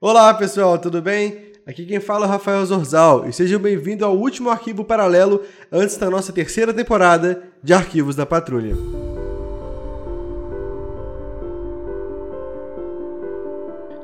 Olá pessoal, tudo bem? Aqui quem fala é o Rafael Zorzal e seja bem-vindo ao último arquivo paralelo antes da nossa terceira temporada de Arquivos da Patrulha.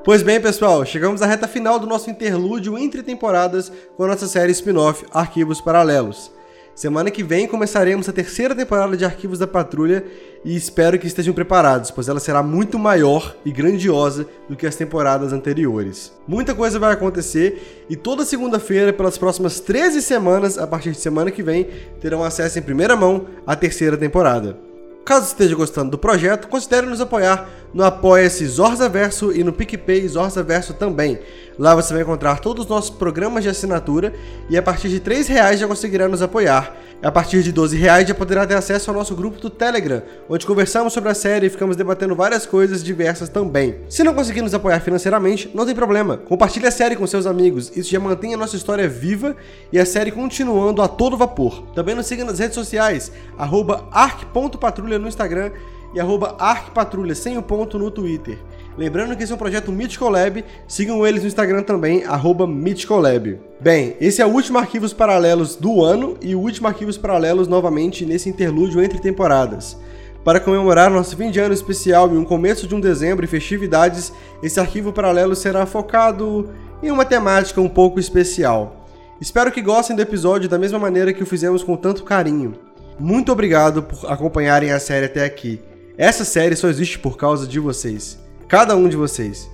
Pois bem, pessoal, chegamos à reta final do nosso interlúdio entre temporadas com a nossa série spin-off Arquivos Paralelos. Semana que vem começaremos a terceira temporada de Arquivos da Patrulha e espero que estejam preparados, pois ela será muito maior e grandiosa do que as temporadas anteriores. Muita coisa vai acontecer e toda segunda-feira, pelas próximas 13 semanas, a partir de semana que vem, terão acesso em primeira mão à terceira temporada. Caso esteja gostando do projeto, considere nos apoiar no Apoia-se Zorza Verso e no PicPay Zorza Verso também. Lá você vai encontrar todos os nossos programas de assinatura e a partir de R$ reais já conseguirá nos apoiar. A partir de R$ reais já poderá ter acesso ao nosso grupo do Telegram, onde conversamos sobre a série e ficamos debatendo várias coisas diversas também. Se não conseguir nos apoiar financeiramente, não tem problema. Compartilhe a série com seus amigos, isso já mantém a nossa história viva e a série continuando a todo vapor. Também nos siga nas redes sociais, arc.patrulha no Instagram e arcpatrulha sem o ponto no Twitter. Lembrando que esse é um projeto Mythicolab, sigam eles no Instagram também, Mythicolab. Bem, esse é o último Arquivos Paralelos do ano e o último Arquivos Paralelos novamente nesse interlúdio entre temporadas. Para comemorar nosso fim de ano especial e um começo de um dezembro e festividades, esse arquivo paralelo será focado em uma temática um pouco especial. Espero que gostem do episódio da mesma maneira que o fizemos com tanto carinho. Muito obrigado por acompanharem a série até aqui. Essa série só existe por causa de vocês. Cada um de vocês.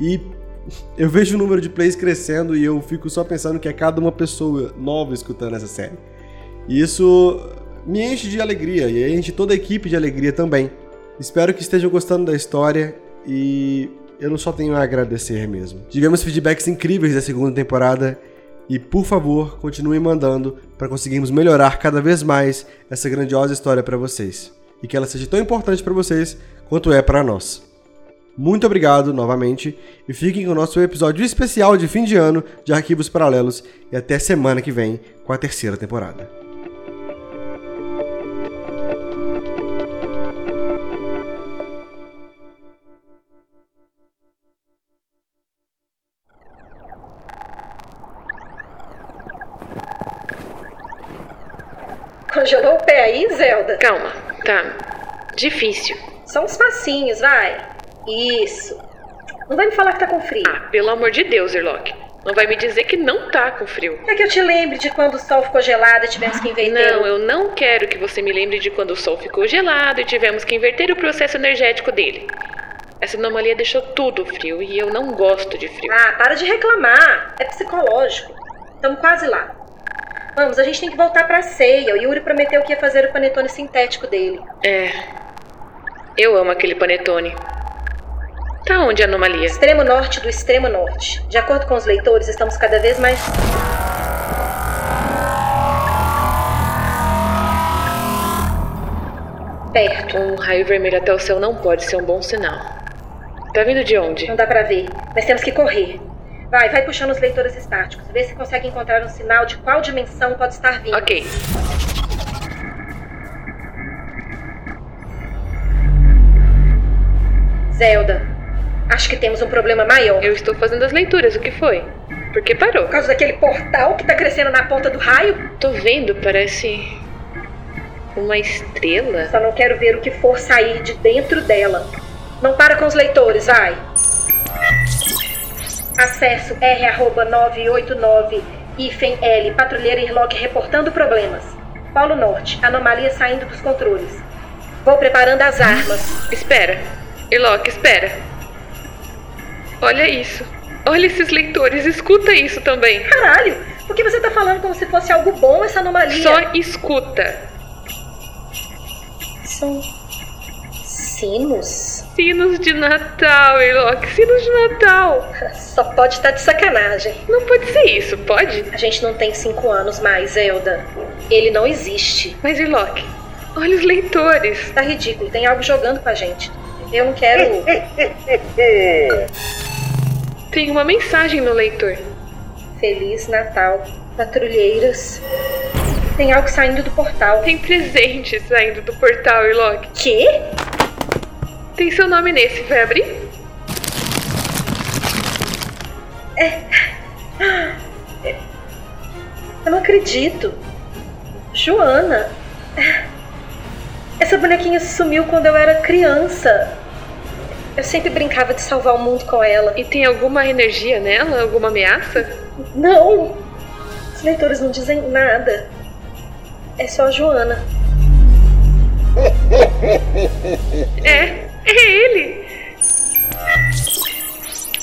E eu vejo o número de plays crescendo e eu fico só pensando que é cada uma pessoa nova escutando essa série. E isso me enche de alegria e enche toda a equipe de alegria também. Espero que estejam gostando da história e eu não só tenho a agradecer mesmo. Tivemos feedbacks incríveis da segunda temporada e por favor, continuem mandando para conseguirmos melhorar cada vez mais essa grandiosa história para vocês e que ela seja tão importante para vocês quanto é para nós. Muito obrigado novamente e fiquem com o nosso episódio especial de fim de ano de Arquivos Paralelos e até semana que vem com a terceira temporada. Congelou o pé aí, Zelda? Calma, tá. Difícil. Só uns passinhos, vai. Isso. Não vai me falar que tá com frio. Ah, pelo amor de Deus, Irlock. Não vai me dizer que não tá com frio. É que eu te lembre de quando o sol ficou gelado e tivemos que inverter. Não, eu não quero que você me lembre de quando o sol ficou gelado e tivemos que inverter o processo energético dele. Essa anomalia deixou tudo frio e eu não gosto de frio. Ah, para de reclamar. É psicológico. Estamos quase lá. Vamos, a gente tem que voltar pra ceia. O Yuri prometeu que ia fazer o panetone sintético dele. É. Eu amo aquele panetone. Tá onde a anomalia? Extremo norte do extremo norte. De acordo com os leitores, estamos cada vez mais. Perto. Um raio vermelho até o céu não pode ser um bom sinal. Tá vindo de onde? Não dá pra ver, mas temos que correr. Vai, vai puxando os leitores estáticos. Vê se consegue encontrar um sinal de qual dimensão pode estar vindo. Ok. Zelda, acho que temos um problema maior. Eu estou fazendo as leituras, o que foi? Por que parou? Por causa daquele portal que tá crescendo na ponta do raio? Tô vendo, parece. uma estrela. Só não quero ver o que for sair de dentro dela. Não para com os leitores, vai. Acesso R989 hífen L, patrulheira Irlock reportando problemas. Polo Norte, anomalia saindo dos controles. Vou preparando as armas. Espera. Irlock, espera. Olha isso. Olha esses leitores, escuta isso também. Caralho, por que você tá falando como se fosse algo bom essa anomalia? Só escuta. São sinos? Sinos de Natal, Irlock, sinos de Natal. Só pode estar de sacanagem. Não pode ser isso, pode? A gente não tem cinco anos mais, Zelda. Ele não existe. Mas, Irlock, olha os leitores. Tá ridículo, tem algo jogando com a gente. Eu não quero. Tem uma mensagem no leitor. Feliz Natal, patrulheiras. Tem algo saindo do portal. Tem presente saindo do portal, Irlock. Quê? Tem seu nome nesse, vai abrir? É. Eu não acredito. Joana. Essa bonequinha sumiu quando eu era criança. Eu sempre brincava de salvar o mundo com ela. E tem alguma energia nela? Alguma ameaça? Não! Os leitores não dizem nada. É só a Joana. É, é ele!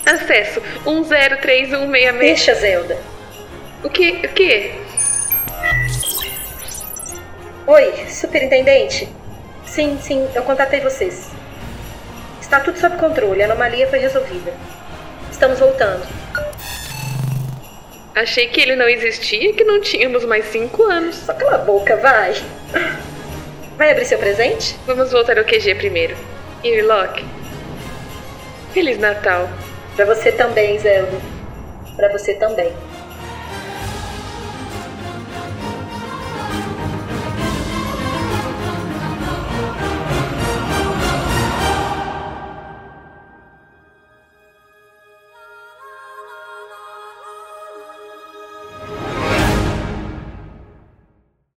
Acesso 103166. Deixa, Zelda. O que? O que? Oi, superintendente? Sim, sim, eu contatei vocês. Está tudo sob controle, a anomalia foi resolvida. Estamos voltando. Achei que ele não existia e que não tínhamos mais cinco anos. Só cala a boca, vai. Vai abrir seu presente? Vamos voltar ao QG primeiro. Irlock. Feliz Natal. Pra você também, Zelda. Pra você também.